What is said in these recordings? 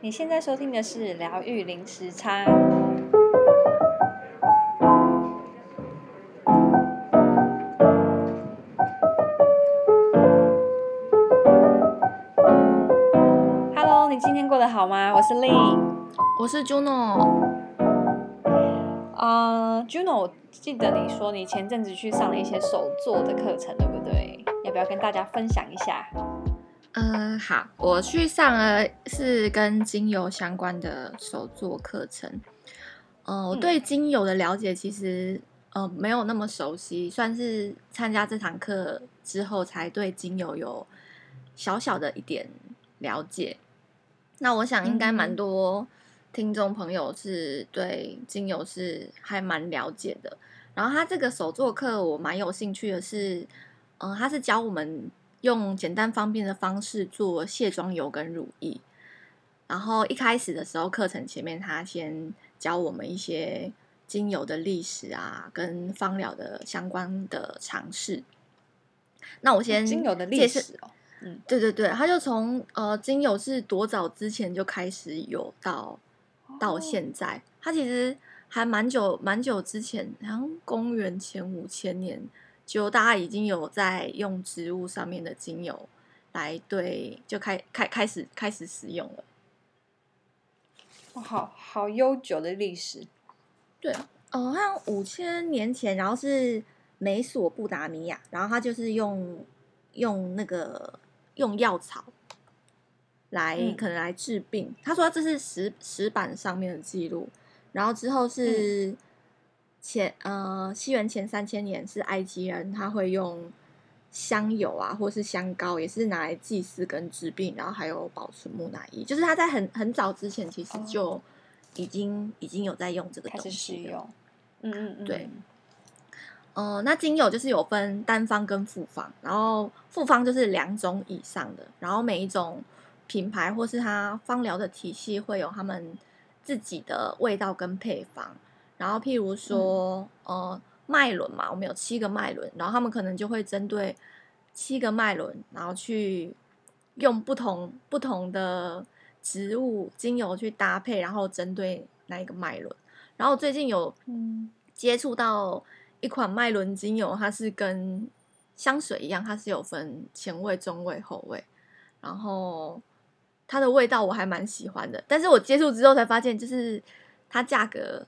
你现在收听的是疗愈零时差。Hello，你今天过得好吗？我是 Lynn，我是 Juno。啊、uh，Juno，我记得你说你前阵子去上了一些手作的课程，对不对？要不要跟大家分享一下？嗯、呃，好，我去上了是跟精油相关的手作课程。嗯、呃，我对精油的了解其实呃没有那么熟悉，算是参加这堂课之后才对精油有小小的一点了解。那我想应该蛮多听众朋友是对精油是还蛮了解的。然后他这个手作课我蛮有兴趣的是，嗯、呃，他是教我们。用简单方便的方式做卸妆油跟乳液，然后一开始的时候，课程前面他先教我们一些精油的历史啊，跟芳疗的相关的常识。那我先精油的历史哦，嗯，对对对，他就从呃精油是多早之前就开始有到到现在，他其实还蛮久蛮久之前，好像公元前五千年。就大家已经有在用植物上面的精油来对，就开开开始开始使用了。哇，好好悠久的历史。对，哦，像五千年前，然后是美索不达米亚，然后他就是用用那个用药草来、嗯、可能来治病。他说这是石石板上面的记录，然后之后是。嗯前呃，西元前三千年是埃及人，他会用香油啊，或是香膏，也是拿来祭祀跟治病，然后还有保存木乃伊。就是他在很很早之前，其实就已经、哦、已经有在用这个东西了。嗯嗯嗯，对。呃，那精油就是有分单方跟复方，然后复方就是两种以上的，然后每一种品牌或是它芳疗的体系会有他们自己的味道跟配方。然后，譬如说，嗯、呃，脉轮嘛，我们有七个脉轮，然后他们可能就会针对七个脉轮，然后去用不同不同的植物精油去搭配，然后针对那一个脉轮。然后最近有接触到一款脉轮精油，它是跟香水一样，它是有分前味、中味、后味，然后它的味道我还蛮喜欢的。但是我接触之后才发现，就是它价格。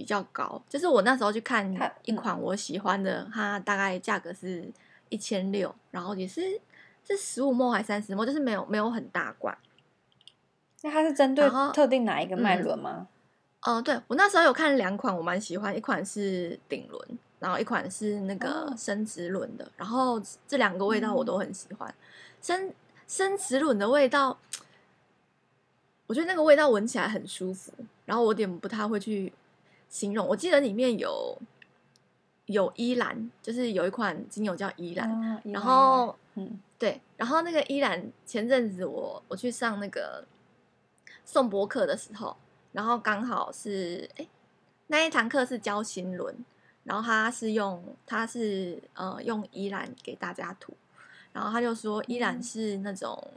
比较高，就是我那时候去看一款我喜欢的，它，大概价格是一千六，然后也是是十五 ml 还是三十 ml，就是没有没有很大罐。那它是针对特定哪一个脉轮吗？哦、嗯呃，对，我那时候有看两款，我蛮喜欢，一款是顶轮，然后一款是那个生殖轮的，然后这两个味道我都很喜欢。生生殖轮的味道，我觉得那个味道闻起来很舒服，然后我有点不太会去。形容，我记得里面有有依兰，就是有一款精油叫依兰，哦、然后嗯对，然后那个依兰前阵子我我去上那个颂博课的时候，然后刚好是哎那一堂课是教心轮，然后他是用他是呃用依兰给大家涂，然后他就说依兰是那种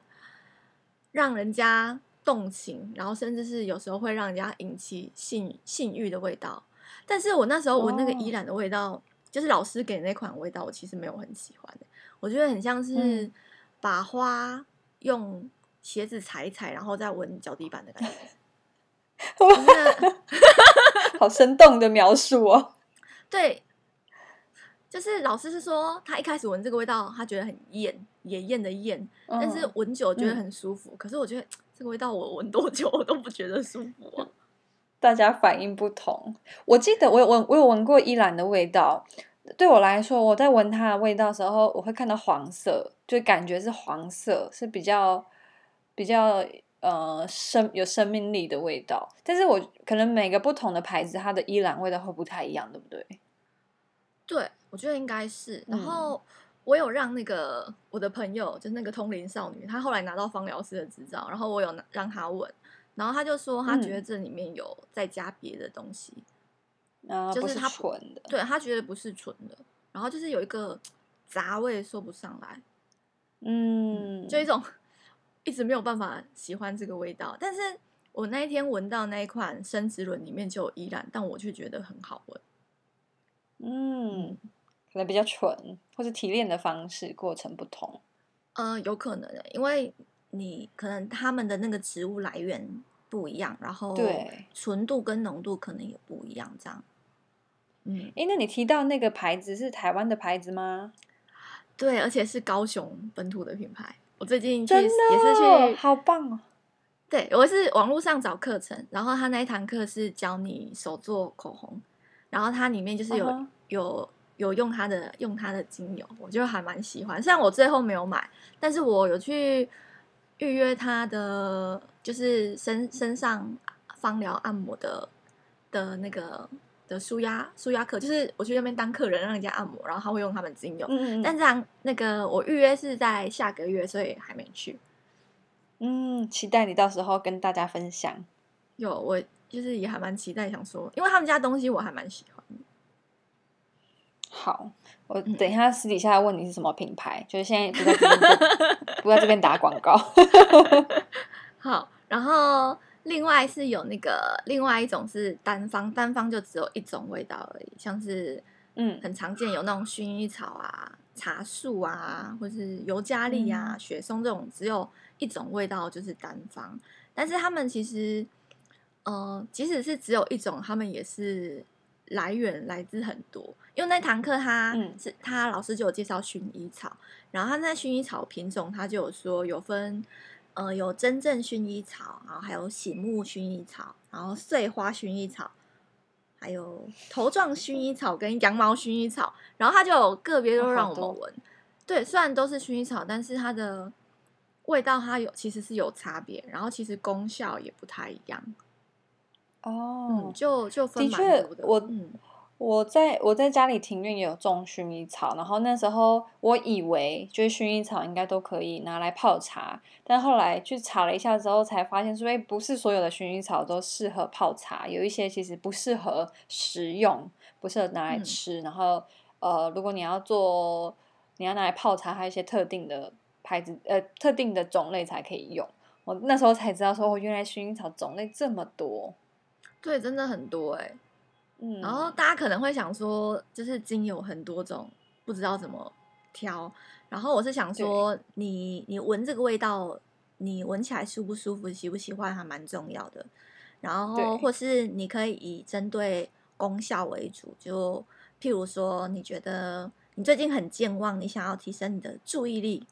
让人家。动情，然后甚至是有时候会让人家引起性性欲的味道。但是我那时候闻那个依然的味道，哦、就是老师给的那款味道，我其实没有很喜欢的。我觉得很像是把花用鞋子踩一踩，然后再闻脚底板的感觉。好生动的描述哦。对，就是老师是说，他一开始闻这个味道，他觉得很艳，也艳的艳，但是闻久觉得很舒服。嗯、可是我觉得。这个味道我闻多久我都不觉得舒服啊！大家反应不同。我记得我有闻，我有闻过依兰的味道。对我来说，我在闻它的味道的时候，我会看到黄色，就感觉是黄色，是比较比较呃生有生命力的味道。但是我可能每个不同的牌子，它的依兰味道会不太一样，对不对？对，我觉得应该是。然后。嗯我有让那个我的朋友，就是那个通灵少女，她后来拿到芳疗师的执照，然后我有让她闻，然后她就说她觉得这里面有再加别的东西，嗯、就是她纯的，对她觉得不是纯的，然后就是有一个杂味说不上来，嗯，就一种一直没有办法喜欢这个味道。但是我那一天闻到那一款生殖轮里面就有依兰，但我却觉得很好闻。嗯，可能比较纯，或是提炼的方式过程不同。呃，有可能的，因为你可能他们的那个植物来源不一样，然后对纯度跟浓度可能也不一样，这样。嗯，哎，那你提到那个牌子是台湾的牌子吗？对，而且是高雄本土的品牌。我最近去也是去，好棒哦！对，我是网络上找课程，然后他那一堂课是教你手做口红，然后它里面就是有、uh -huh. 有有用它的用它的精油，我就还蛮喜欢。虽然我最后没有买，但是我有去预约他的，就是身身上芳疗按摩的的那个。的舒压舒压课，就是我去那边当客人，让人家按摩，然后他会用他们精油。嗯，但这样那个我预约是在下个月，所以还没去。嗯，期待你到时候跟大家分享。有，我就是也还蛮期待，想说，因为他们家东西我还蛮喜欢。好，我等一下私底下问你是什么品牌，嗯、就是现在不在这边 不在这边打广告。好，然后。另外是有那个，另外一种是单方，单方就只有一种味道而已，像是嗯，很常见有那种薰衣草啊、茶树啊，或是尤加利啊、雪松这种只有一种味道，就是单方。但是他们其实，呃，即使是只有一种，他们也是来源来自很多。因为那堂课他是他老师就有介绍薰衣草，然后他那薰衣草品种他就有说有分。呃，有真正薰衣草，然后还有醒目薰衣草，然后碎花薰衣草，还有头状薰衣草跟羊毛薰衣草，然后他就有个别都让我们闻。对，虽然都是薰衣草，但是它的味道它有其实是有差别，然后其实功效也不太一样。哦，嗯、就就的。我嗯。我在我在家里庭院也有种薰衣草，然后那时候我以为就是薰衣草应该都可以拿来泡茶，但后来去查了一下之后才发现说，哎，不是所有的薰衣草都适合泡茶，有一些其实不适合食用，不适合拿来吃。嗯、然后呃，如果你要做，你要拿来泡茶，还有一些特定的牌子，呃，特定的种类才可以用。我那时候才知道说，哦，原来薰衣草种类这么多，对，真的很多哎、欸。然后大家可能会想说，就是精油很多种，不知道怎么挑。然后我是想说，你你闻这个味道，你闻起来舒不舒服、喜不喜欢，还蛮重要的。然后或是你可以以针对功效为主，就譬如说，你觉得你最近很健忘，你想要提升你的注意力。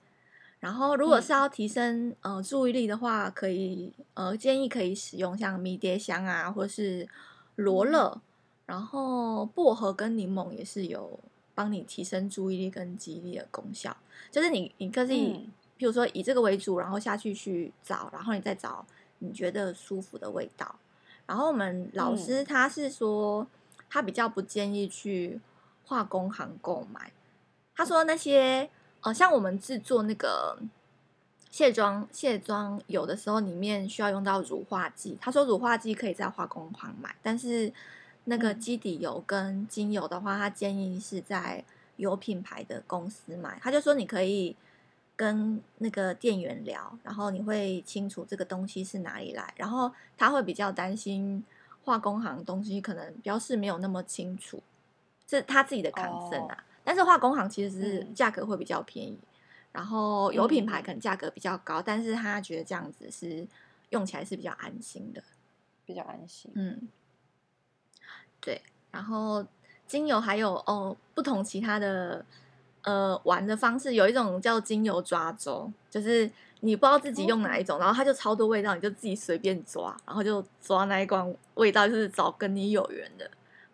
然后如果是要提升呃注意力的话，可以呃建议可以使用像迷迭香啊，或是罗勒。然后薄荷跟柠檬也是有帮你提升注意力跟记忆力的功效。就是你，你可以，比如说以这个为主，然后下去去找，然后你再找你觉得舒服的味道。然后我们老师他是说，他比较不建议去化工行购买。他说那些呃，像我们制作那个卸妆卸妆油的时候，里面需要用到乳化剂。他说乳化剂可以在化工行买，但是。那个基底油跟精油的话，他建议是在有品牌的公司买。他就说你可以跟那个店员聊，然后你会清楚这个东西是哪里来，然后他会比较担心化工行东西可能标示没有那么清楚，是他自己的 concern 啊。但是化工行其实是价格会比较便宜，然后有品牌可能价格比较高，但是他觉得这样子是用起来是比较安心的，比较安心。嗯。对，然后精油还有哦，不同其他的呃玩的方式，有一种叫精油抓周，就是你不知道自己用哪一种，然后它就超多味道，你就自己随便抓，然后就抓那一罐味道，就是找跟你有缘的，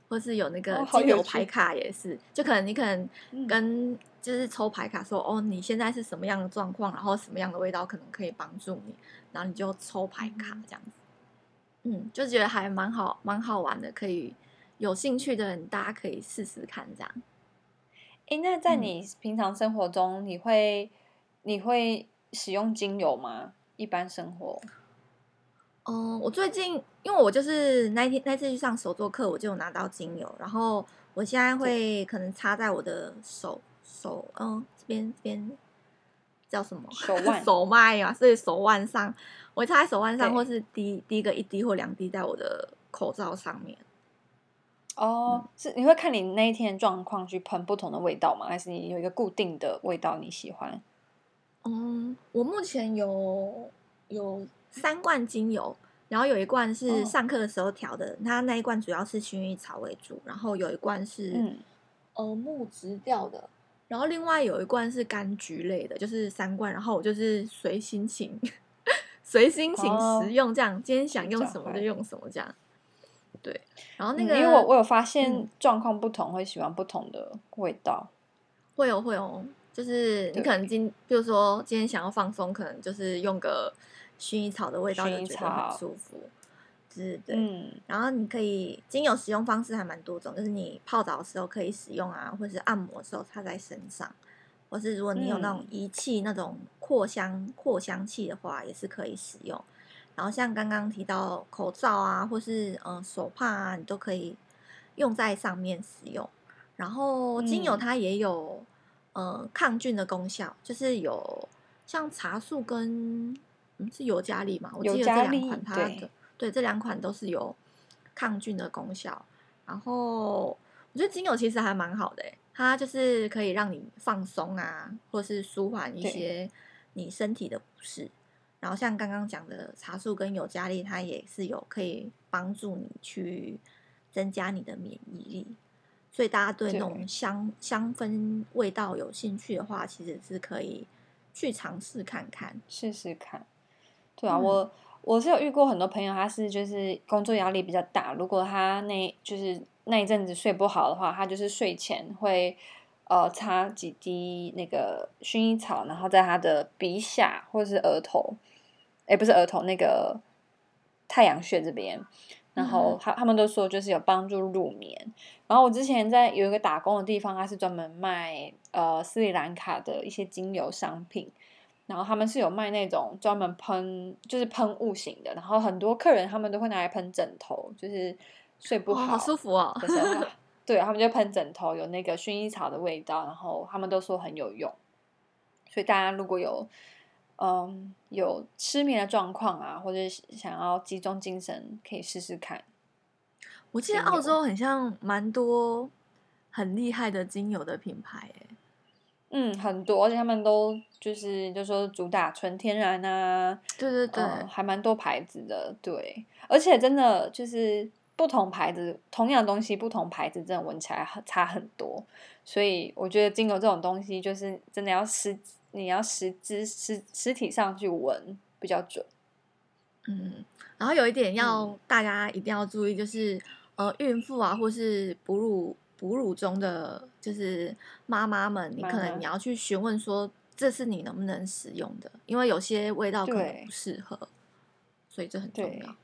或是有那个精油牌卡也是，就可能你可能跟就是抽牌卡说哦，你现在是什么样的状况，然后什么样的味道可能可以帮助你，然后你就抽牌卡这样子，嗯，就觉得还蛮好，蛮好玩的，可以。有兴趣的人，大家可以试试看这样。哎，那在你平常生活中，你会、嗯、你会使用精油吗？一般生活？哦、呃，我最近因为我就是那天那次去上手作课，我就有拿到精油，然后我现在会可能擦在我的手手，嗯，这边这边叫什么手腕 手脉啊，所以手腕上我会擦在手腕上，或是滴滴个一滴或两滴在我的口罩上面。哦，嗯、是你会看你那一天状况去喷不同的味道吗？还是你有一个固定的味道你喜欢？嗯，我目前有有三罐精油，然后有一罐是上课的时候调的，哦、它那一罐主要是薰衣草为主，然后有一罐是、嗯、呃木质调的，然后另外有一罐是柑橘类的，就是三罐，然后我就是随心情 随心情食用这样，哦、今天想用什么就用什么这样。对，然后那个，嗯、因为我我有发现状况不同，会喜欢不同的味道，会有会有，就是你可能今，比如说今天想要放松，可能就是用个薰衣草的味道就觉得很舒服，是，对。嗯，然后你可以精油使用方式还蛮多种，就是你泡澡的时候可以使用啊，或者是按摩的时候擦在身上，或是如果你有那种仪器、嗯、那种扩香扩香器的话，也是可以使用。然后像刚刚提到口罩啊，或是嗯、呃、手帕啊，你都可以用在上面使用。然后精油它也有、嗯、呃抗菌的功效，就是有像茶树跟嗯是尤加利嘛，我记得这两款它的对，对这两款都是有抗菌的功效。然后我觉得精油其实还蛮好的，它就是可以让你放松啊，或是舒缓一些你身体的不适。然后像刚刚讲的茶树跟尤加利，它也是有可以帮助你去增加你的免疫力。所以大家对那种香香氛味道有兴趣的话，其实是可以去尝试看看，试试看。对啊，嗯、我我是有遇过很多朋友，他是就是工作压力比较大，如果他那就是那一阵子睡不好的话，他就是睡前会。呃，擦几滴那个薰衣草，然后在他的鼻下或者是额头，哎，不是额头，那个太阳穴这边，然后他他们都说就是有帮助入眠。然后我之前在有一个打工的地方，他是专门卖呃斯里兰卡的一些精油商品，然后他们是有卖那种专门喷就是喷雾型的，然后很多客人他们都会拿来喷枕头，就是睡不好，好舒服哦。对，他们就喷枕头，有那个薰衣草的味道，然后他们都说很有用，所以大家如果有嗯有失眠的状况啊，或者想要集中精神，可以试试看。我记得澳洲很像蛮多很厉害的精油的品牌，哎，嗯，很多，而且他们都就是就说主打纯天然啊，对对对，嗯，还蛮多牌子的，对，而且真的就是。不同牌子同样的东西，不同牌子真的闻起来很差很多，所以我觉得精油这种东西就是真的要实，你要实质实实体上去闻比较准。嗯，然后有一点要大家一定要注意，就是、嗯、呃，孕妇啊，或是哺乳哺乳中的就是妈妈们，你可能你要去询问说，这是你能不能使用的，因为有些味道可能不适合，所以这很重要。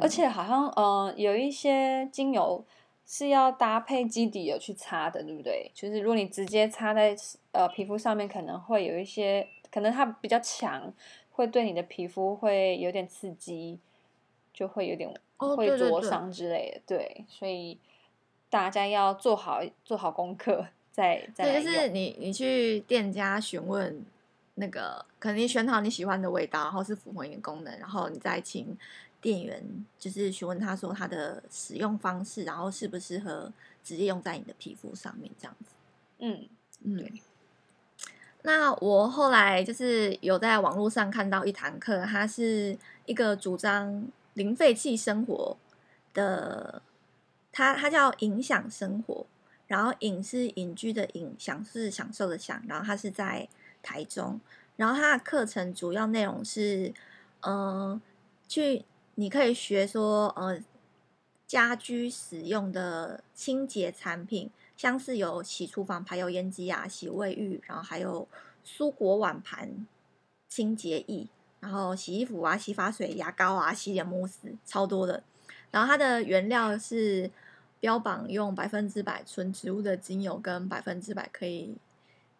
而且好像呃有一些精油是要搭配基底油去擦的，对不对？就是如果你直接擦在呃皮肤上面，可能会有一些，可能它比较强，会对你的皮肤会有点刺激，就会有点会灼伤之类的。哦、对，对，对，对，所以大家要做好做好功课，再再，就是你你去店家询问那个，可能你选好你喜欢的味道，然后是符合你的功能，然后你再请。店员就是询问他说他的使用方式，然后适不适合直接用在你的皮肤上面这样子。嗯嗯。对那我后来就是有在网络上看到一堂课，它是一个主张零废弃生活的，它它叫影享生活，然后隐是隐居的隐，享是享受的享，然后它是在台中，然后它的课程主要内容是嗯、呃、去。你可以学说，呃，家居使用的清洁产品，像是有洗厨房排油烟机啊、洗卫浴，然后还有蔬果碗盘清洁液，然后洗衣服啊、洗发水、牙膏啊、洗脸慕斯，超多的。然后它的原料是标榜用百分之百纯植物的精油跟百分之百可以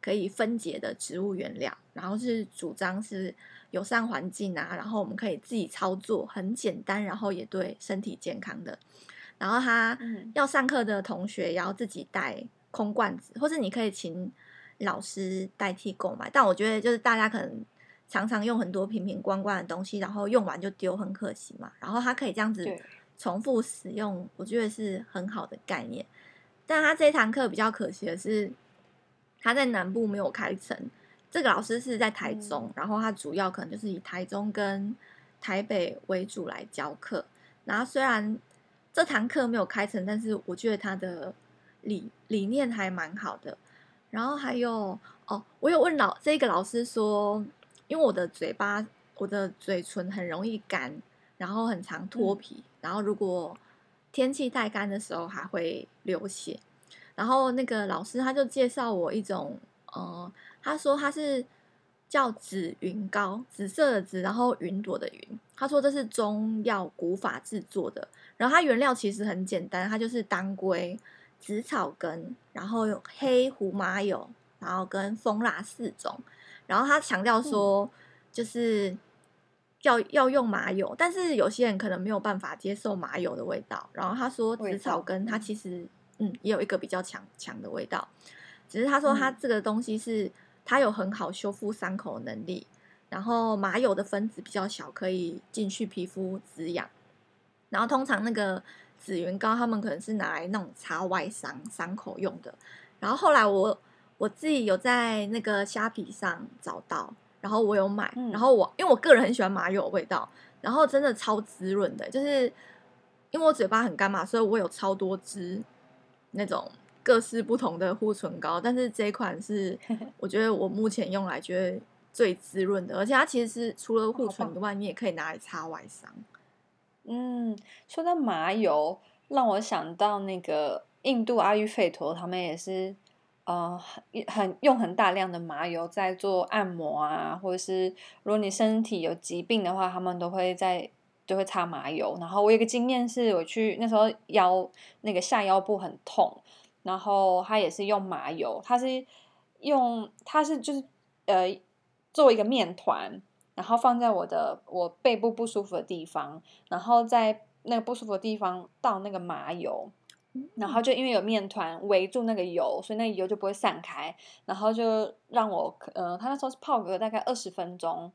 可以分解的植物原料，然后是主张是。友善环境啊，然后我们可以自己操作，很简单，然后也对身体健康的。然后他要上课的同学也要自己带空罐子，或是你可以请老师代替购买。但我觉得就是大家可能常常用很多瓶瓶罐罐的东西，然后用完就丢，很可惜嘛。然后它可以这样子重复使用，我觉得是很好的概念。但他这一堂课比较可惜的是，他在南部没有开成。这个老师是在台中，嗯、然后他主要可能就是以台中跟台北为主来教课。然后虽然这堂课没有开成，但是我觉得他的理理念还蛮好的。然后还有哦，我有问老这个老师说，因为我的嘴巴、我的嘴唇很容易干，然后很常脱皮，嗯、然后如果天气太干的时候还会流血。然后那个老师他就介绍我一种呃。他说他是叫紫云膏，紫色的紫，然后云朵的云。他说这是中药古法制作的，然后它原料其实很简单，它就是当归、紫草根，然后有黑胡麻油，然后跟蜂蜡四种。然后他强调说，就是要要用麻油，但是有些人可能没有办法接受麻油的味道。然后他说紫草根它其实嗯也有一个比较强强的味道，只是他说它这个东西是。它有很好修复伤口的能力，然后麻油的分子比较小，可以进去皮肤滋养。然后通常那个紫云膏，他们可能是拿来那种擦外伤伤口用的。然后后来我我自己有在那个虾皮上找到，然后我有买。然后我因为我个人很喜欢麻油的味道，然后真的超滋润的，就是因为我嘴巴很干嘛，所以我有超多支那种。各式不同的护唇膏，但是这一款是 我觉得我目前用来觉得最滋润的，而且它其实是除了护唇以外，你也可以拿来擦外伤。嗯，说到麻油，让我想到那个印度阿育吠陀，他们也是呃很用很大量的麻油在做按摩啊，或者是如果你身体有疾病的话，他们都会在都会擦麻油。然后我有个经验是，我去那时候腰那个下腰部很痛。然后它也是用麻油，它是用它是就是呃做一个面团，然后放在我的我背部不舒服的地方，然后在那个不舒服的地方倒那个麻油，然后就因为有面团围住那个油，所以那个油就不会散开，然后就让我呃，他那时候是泡个大概二十分钟，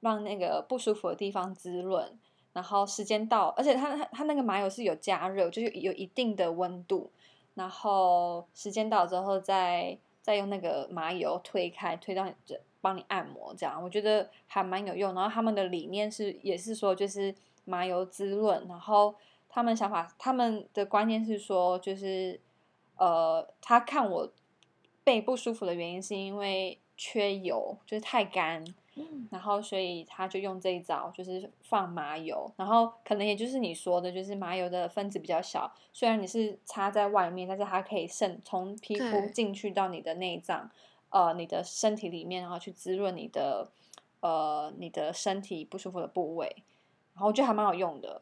让那个不舒服的地方滋润，然后时间到，而且它它它那个麻油是有加热，就是有一定的温度。然后时间到之后再，再再用那个麻油推开，推到这帮你按摩，这样我觉得还蛮有用。然后他们的理念是，也是说就是麻油滋润。然后他们想法，他们的观念是说，就是呃，他看我背不舒服的原因是因为缺油，就是太干。然后，所以他就用这一招，就是放麻油，然后可能也就是你说的，就是麻油的分子比较小，虽然你是擦在外面，但是它可以渗从皮肤进去到你的内脏，呃，你的身体里面，然后去滋润你的呃你的身体不舒服的部位，然后我觉得还蛮好用的。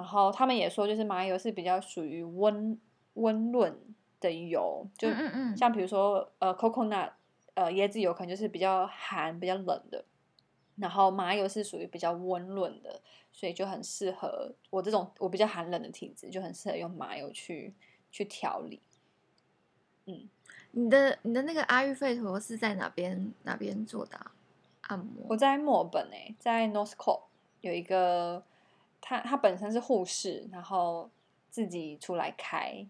然后他们也说，就是麻油是比较属于温温润的油，就像比如说呃 coconut 呃椰子油，可能就是比较寒、比较冷的。然后麻油是属于比较温润的，所以就很适合我这种我比较寒冷的体质，就很适合用麻油去去调理。嗯，你的你的那个阿育吠陀是在哪边哪边做的啊？按摩？我在墨尔本诶、欸，在 Northcote 有一个，他他本身是护士，然后自己出来开，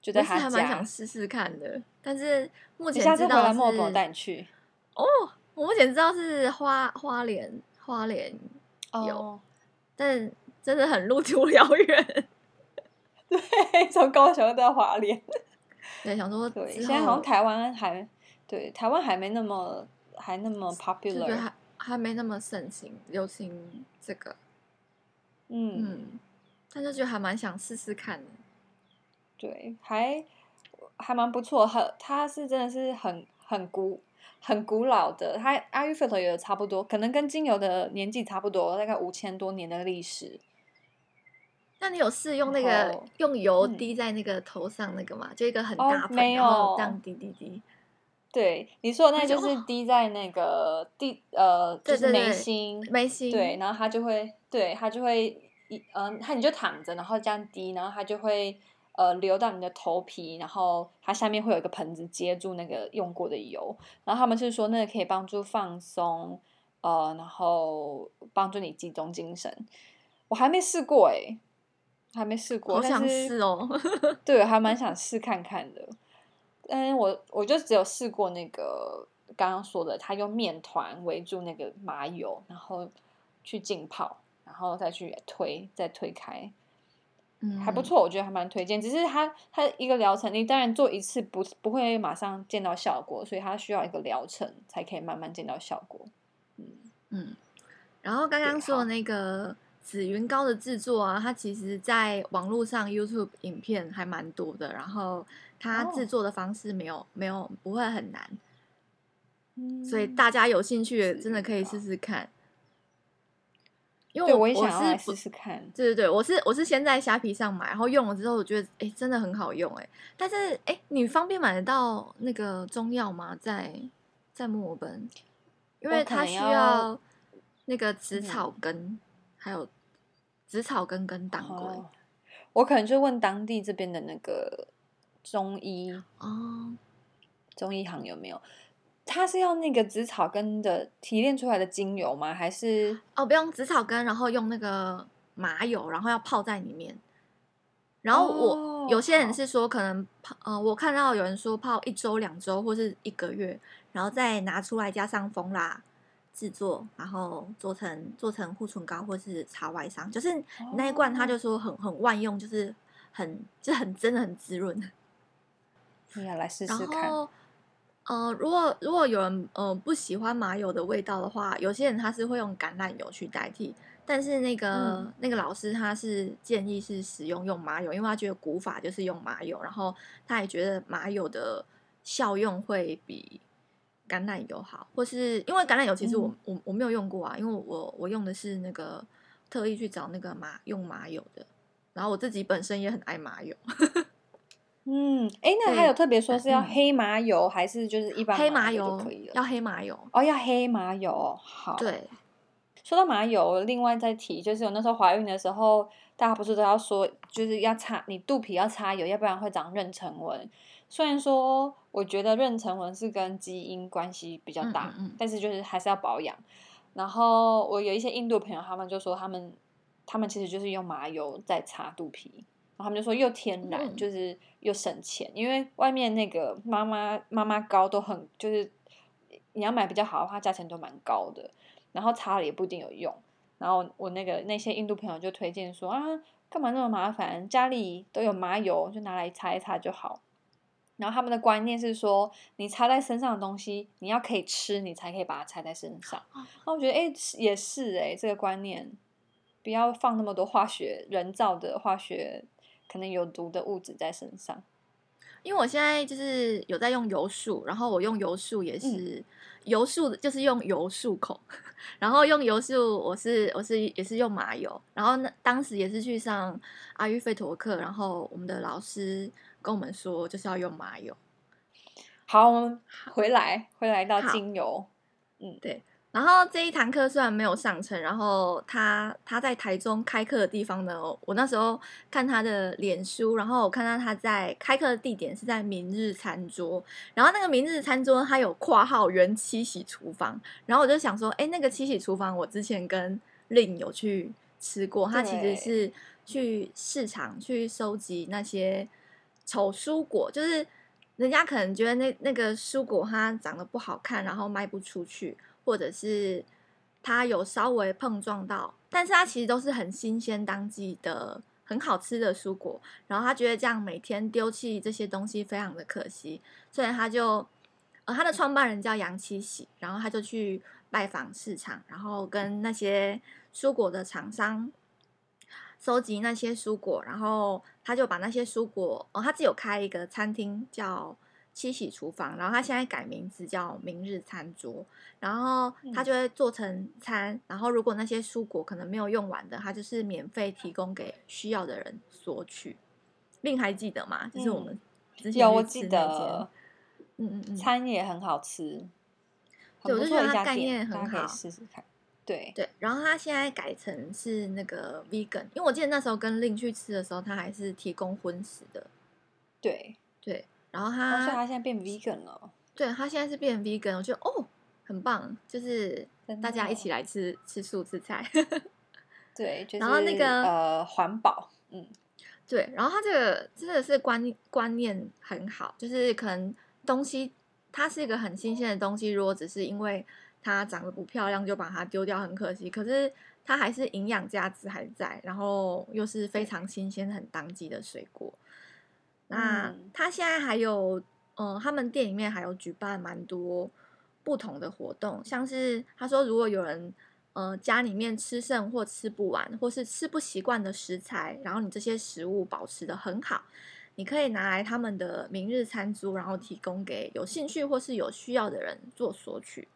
就在他家。还蛮想试试看的，但是目前下次回来墨带你去哦。我目前知道是花花莲花莲有，oh. 但真的很路途 遥远。对，从高雄到花莲。对，想说对，现在好像台湾还对台湾还没那么还那么 popular，还还没那么盛行流行这个。嗯嗯，但是就还蛮想试试看的。对，还还蛮不错，很它是真的是很很古。很古老的，它阿育吠陀也差不多，可能跟精油的年纪差不多，大概五千多年的历史。那你有试用那个用油滴在那个头上那个吗？嗯、就一个很大盆，哦、没有然后这样滴滴滴。对，你说的那就是滴在那个地呃，就是眉心眉心，对，然后它就会对它就会一嗯，它你就躺着，然后这样滴，然后它就会呃流到你的头皮，然后它下面会有一个盆子接住那个用过的油，然后他们是说那个可以帮助放松，呃，然后帮助你集中精神。我还没试过哎、欸，还没试过，好想试哦。对，还蛮想试看看的。嗯，我我就只有试过那个刚刚说的，他用面团围住那个麻油，然后去浸泡，然后再去推，再推开。嗯，还不错，我觉得还蛮推荐。只是他他一个疗程，你当然做一次不不会马上见到效果，所以他需要一个疗程才可以慢慢见到效果。嗯嗯。然后刚刚说的那个紫云膏的制作啊，它其实在网络上 YouTube 影片还蛮多的，然后它制作的方式没有、哦、没有不会很难，嗯，所以大家有兴趣真的可以试试看。因为我，我也想试试看，对对对，我是我是先在虾皮上买，然后用了之后，我觉得哎，真的很好用哎。但是哎，你方便买得到那个中药吗？在在墨尔本，因为它需要那个紫草根，嗯、还有紫草根跟当归、哦。我可能就问当地这边的那个中医哦，中医行有没有？它是要那个紫草根的提炼出来的精油吗？还是哦，不用紫草根，然后用那个麻油，然后要泡在里面。然后我、哦、有些人是说可能泡，呃，我看到有人说泡一周、两周或是一个月，然后再拿出来加上蜂蜡制作，然后做成做成护唇膏或是擦外伤。就是那一罐，他就说很很万用，就是很就很真的很滋润。你要来试试看。呃，如果如果有人呃不喜欢麻油的味道的话，有些人他是会用橄榄油去代替，但是那个、嗯、那个老师他是建议是使用用麻油，因为他觉得古法就是用麻油，然后他也觉得麻油的效用会比橄榄油好，或是因为橄榄油其实我、嗯、我我没有用过啊，因为我我用的是那个特意去找那个麻用麻油的，然后我自己本身也很爱麻油。嗯，哎，那还有特别说是要黑麻油、嗯、还是就是一般黑麻油就可以了？要黑麻油哦，要黑麻油。好，对。说到麻油，另外再提，就是我那时候怀孕的时候，大家不是都要说，就是要擦你肚皮要擦油，要不然会长妊娠纹。虽然说我觉得妊娠纹是跟基因关系比较大，嗯嗯嗯，但是就是还是要保养。然后我有一些印度朋友，他们就说他们他们其实就是用麻油在擦肚皮。然后他们就说又天然，嗯、就是又省钱，因为外面那个妈妈妈妈膏都很，就是你要买比较好的话，价钱都蛮高的，然后擦了也不一定有用。然后我那个那些印度朋友就推荐说啊，干嘛那么麻烦？家里都有麻油，就拿来擦一擦就好。然后他们的观念是说，你插在身上的东西，你要可以吃，你才可以把它插在身上。那我觉得哎，也是哎，这个观念，不要放那么多化学人造的化学。可能有毒的物质在身上，因为我现在就是有在用油漱，然后我用油漱也是油漱，就是用油漱口，然后用油漱我是我是也是用麻油，然后那当时也是去上阿育吠陀课，然后我们的老师跟我们说就是要用麻油。好，我们回来回来到精油，嗯，对。然后这一堂课虽然没有上成，然后他他在台中开课的地方呢，我那时候看他的脸书，然后我看到他在开课的地点是在明日餐桌，然后那个明日餐桌他有括号原七喜厨房，然后我就想说，哎，那个七喜厨房我之前跟令有去吃过，他其实是去市场去收集那些丑蔬果，就是人家可能觉得那那个蔬果它长得不好看，然后卖不出去。或者是它有稍微碰撞到，但是它其实都是很新鲜、当季的、很好吃的蔬果。然后他觉得这样每天丢弃这些东西非常的可惜，所以他就呃，他的创办人叫杨七喜，然后他就去拜访市场，然后跟那些蔬果的厂商收集那些蔬果，然后他就把那些蔬果哦，他自己有开一个餐厅叫。七喜厨房，然后他现在改名字叫明日餐桌，然后他就会做成餐，然后如果那些蔬果可能没有用完的，他就是免费提供给需要的人索取。令还记得吗？就是我们之前有我记得，嗯嗯嗯，餐也很好吃，对，我就觉得它概念很好，可以试试看。对对，然后他现在改成是那个 vegan，因为我记得那时候跟令去吃的时候，他还是提供荤食的。对对，然后他，他现在变 vegan 了。对，他现在是变 vegan，我觉得哦，很棒，就是大家一起来吃吃素吃菜。对，就是、然后那个呃环保，嗯，对，然后他这个真的是观观念很好，就是可能东西它是一个很新鲜的东西，如果只是因为它长得不漂亮就把它丢掉，很可惜。可是它还是营养价值还在，然后又是非常新鲜、很当季的水果。那他现在还有，嗯、呃，他们店里面还有举办蛮多不同的活动，像是他说，如果有人呃家里面吃剩或吃不完，或是吃不习惯的食材，然后你这些食物保持的很好，你可以拿来他们的明日餐桌，然后提供给有兴趣或是有需要的人做索取。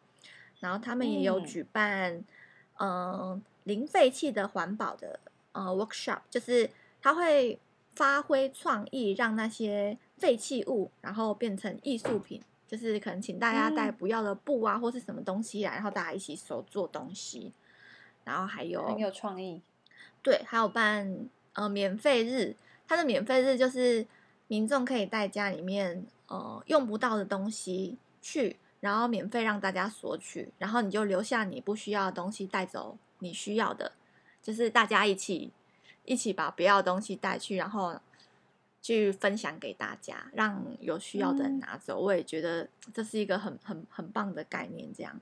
然后他们也有举办，嗯、呃，零废弃的环保的呃 workshop，就是他会发挥创意，让那些废弃物然后变成艺术品，就是可能请大家带不要的布啊，或是什么东西来，然后大家一起手做东西。然后还有很有创意，对，还有办呃免费日，他的免费日就是民众可以带家里面呃用不到的东西去。然后免费让大家索取，然后你就留下你不需要的东西，带走你需要的，就是大家一起一起把不要的东西带去，然后去分享给大家，让有需要的人拿走。嗯、我也觉得这是一个很很很棒的概念。这样，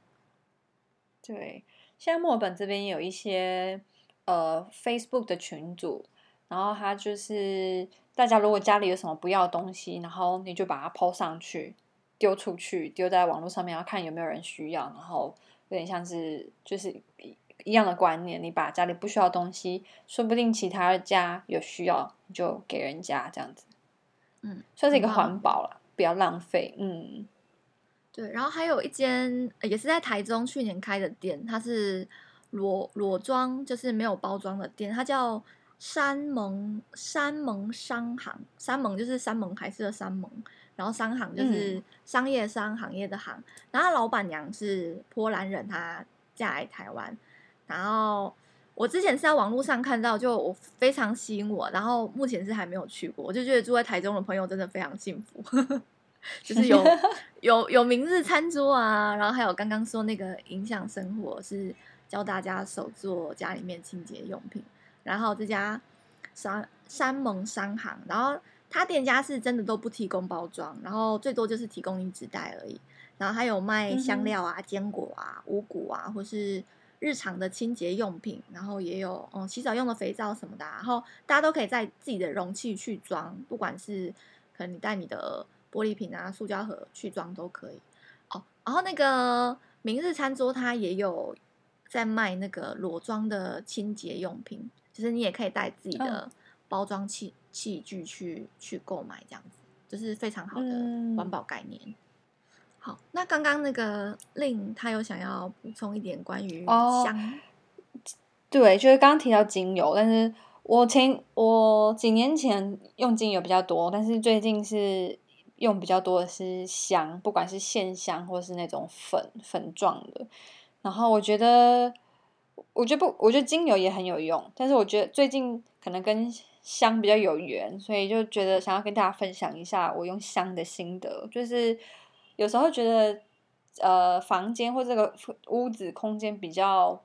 对，现在墨尔本这边有一些呃 Facebook 的群组，然后他就是大家如果家里有什么不要的东西，然后你就把它 po 上去。丢出去，丢在网络上面，要看有没有人需要，然后有点像是就是一样的观念，你把家里不需要的东西，说不定其他家有需要，你就给人家这样子，嗯，算是一个环保了，不要浪费，嗯，对。然后还有一间也是在台中去年开的店，它是裸裸装，就是没有包装的店，它叫山盟山盟商行，山盟就是山盟海誓的山盟。然后商行就是商业商行业的行，嗯、然后老板娘是波兰人，她嫁来台湾。然后我之前是在网络上看到，就我非常吸引我，然后目前是还没有去过，我就觉得住在台中的朋友真的非常幸福，就是有 有有明日餐桌啊，然后还有刚刚说那个影响生活，是教大家手做家里面清洁用品，然后这家山山盟商行，然后。他店家是真的都不提供包装，然后最多就是提供一纸袋而已。然后还有卖香料啊、坚果啊、五谷啊，或是日常的清洁用品。然后也有嗯洗澡用的肥皂什么的。然后大家都可以在自己的容器去装，不管是可能你带你的玻璃瓶啊、塑胶盒去装都可以。哦，然后那个明日餐桌它也有在卖那个裸装的清洁用品，就是你也可以带自己的包装器。器具去去购买这样子，就是非常好的环保概念。嗯、好，那刚刚那个令他有想要补充一点关于香、哦，对，就是刚刚提到精油，但是我前我几年前用精油比较多，但是最近是用比较多的是香，不管是线香或是那种粉粉状的。然后我觉得，我觉得不，我觉得精油也很有用，但是我觉得最近可能跟香比较有缘，所以就觉得想要跟大家分享一下我用香的心得。就是有时候觉得，呃，房间或这个屋子空间比较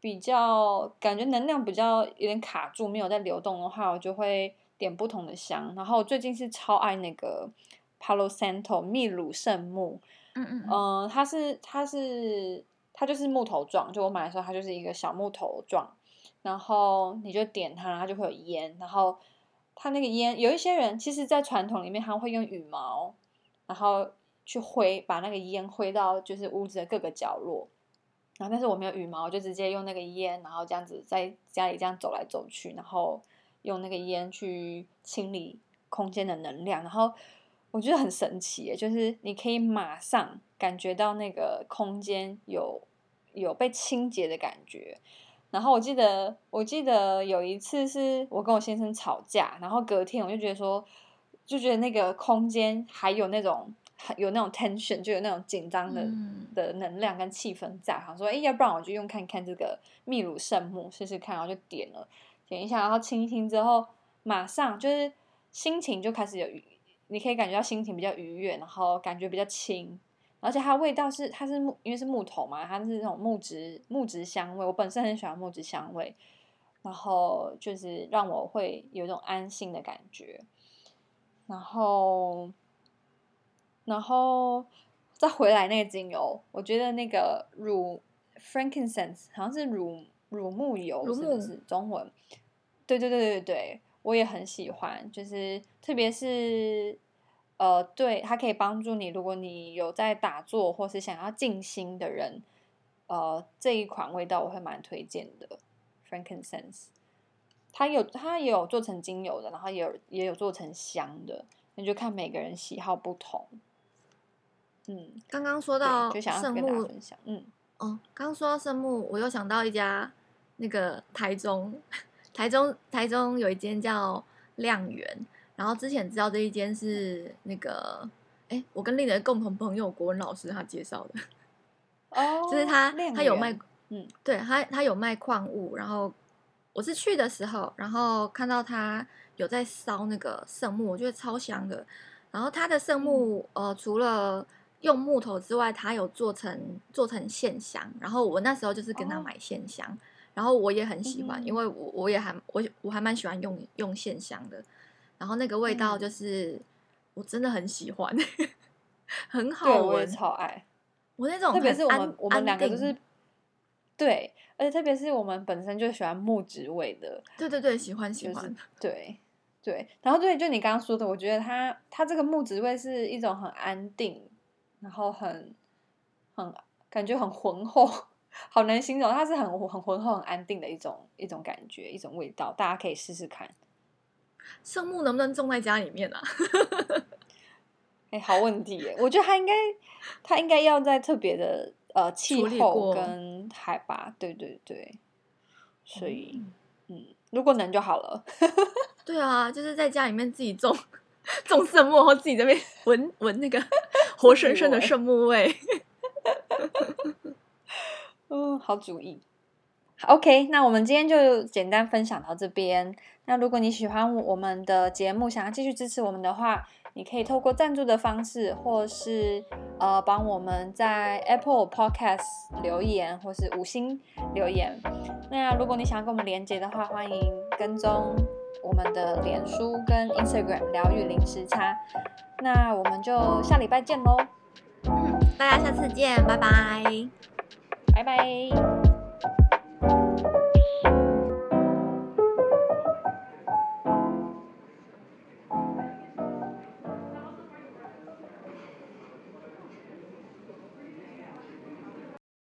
比较感觉能量比较有点卡住，没有在流动的话，我就会点不同的香。然后最近是超爱那个 Palo Santo 秘鲁圣木，嗯嗯嗯，它是它是它就是木头状，就我买的时候它就是一个小木头状。然后你就点它，它就会有烟。然后它那个烟，有一些人其实，在传统里面，他会用羽毛，然后去挥，把那个烟挥到就是屋子的各个角落。然后，但是我没有羽毛，就直接用那个烟，然后这样子在家里这样走来走去，然后用那个烟去清理空间的能量。然后我觉得很神奇，就是你可以马上感觉到那个空间有有被清洁的感觉。然后我记得，我记得有一次是我跟我先生吵架，然后隔天我就觉得说，就觉得那个空间还有那种有那种 tension，就有那种紧张的、嗯、的能量跟气氛在。好像说，哎，要不然我就用看看这个秘鲁圣木试试看，然后就点了，点一下，然后清一清之后，马上就是心情就开始有，你可以感觉到心情比较愉悦，然后感觉比较轻，而且它味道是它是木，因为是木头嘛，它是那种木质木质香味。我本身很喜欢木质香味，然后就是让我会有一种安心的感觉，然后。然后再回来那个精油，我觉得那个乳 frankincense 好像是乳乳木油，是不是中文？对对对对对，我也很喜欢，就是特别是呃，对它可以帮助你，如果你有在打坐或是想要静心的人，呃，这一款味道我会蛮推荐的 frankincense。它有它也有做成精油的，然后也有也有做成香的，那就看每个人喜好不同。嗯，刚刚说到圣木，嗯，哦，刚刚说到圣木，我又想到一家那个台中，台中台中有一间叫亮源，然后之前知道这一间是那个，哎，我跟另一个共同朋友国文老师他介绍的，哦，就是他他有卖，嗯，对他他有卖矿物，然后我是去的时候，然后看到他有在烧那个圣木，我觉得超香的，然后他的圣木，嗯、呃，除了用木头之外，他有做成做成线香，然后我那时候就是跟他买线香，哦、然后我也很喜欢，嗯、因为我我也还我我还蛮喜欢用用线香的，然后那个味道就是、嗯、我真的很喜欢，很好闻，我也超爱。我那种特别是我们安我们两个就是对，而且特别是我们本身就喜欢木质味的，对对对，喜欢喜欢，就是、对对，然后对，就你刚刚说的，我觉得它它这个木质味是一种很安定。然后很很感觉很浑厚，好难形容，它是很很浑厚、很安定的一种一种感觉，一种味道，大家可以试试看。圣木能不能种在家里面啊？哎，好问题耶！我觉得它应该，它应该要在特别的呃气候跟海拔，对对对。所以，嗯，嗯，如果能就好了。对啊，就是在家里面自己种。种圣木，然后自己在那边闻闻那个活生生的圣木味。嗯，好主意。OK，那我们今天就简单分享到这边。那如果你喜欢我们的节目，想要继续支持我们的话，你可以透过赞助的方式，或是呃帮我们在 Apple Podcast 留言，或是五星留言。那如果你想要跟我们连接的话，欢迎跟踪。我们的脸书跟 Instagram 疗愈零时差，那我们就下礼拜见喽。嗯，大家下次见，拜拜，拜拜。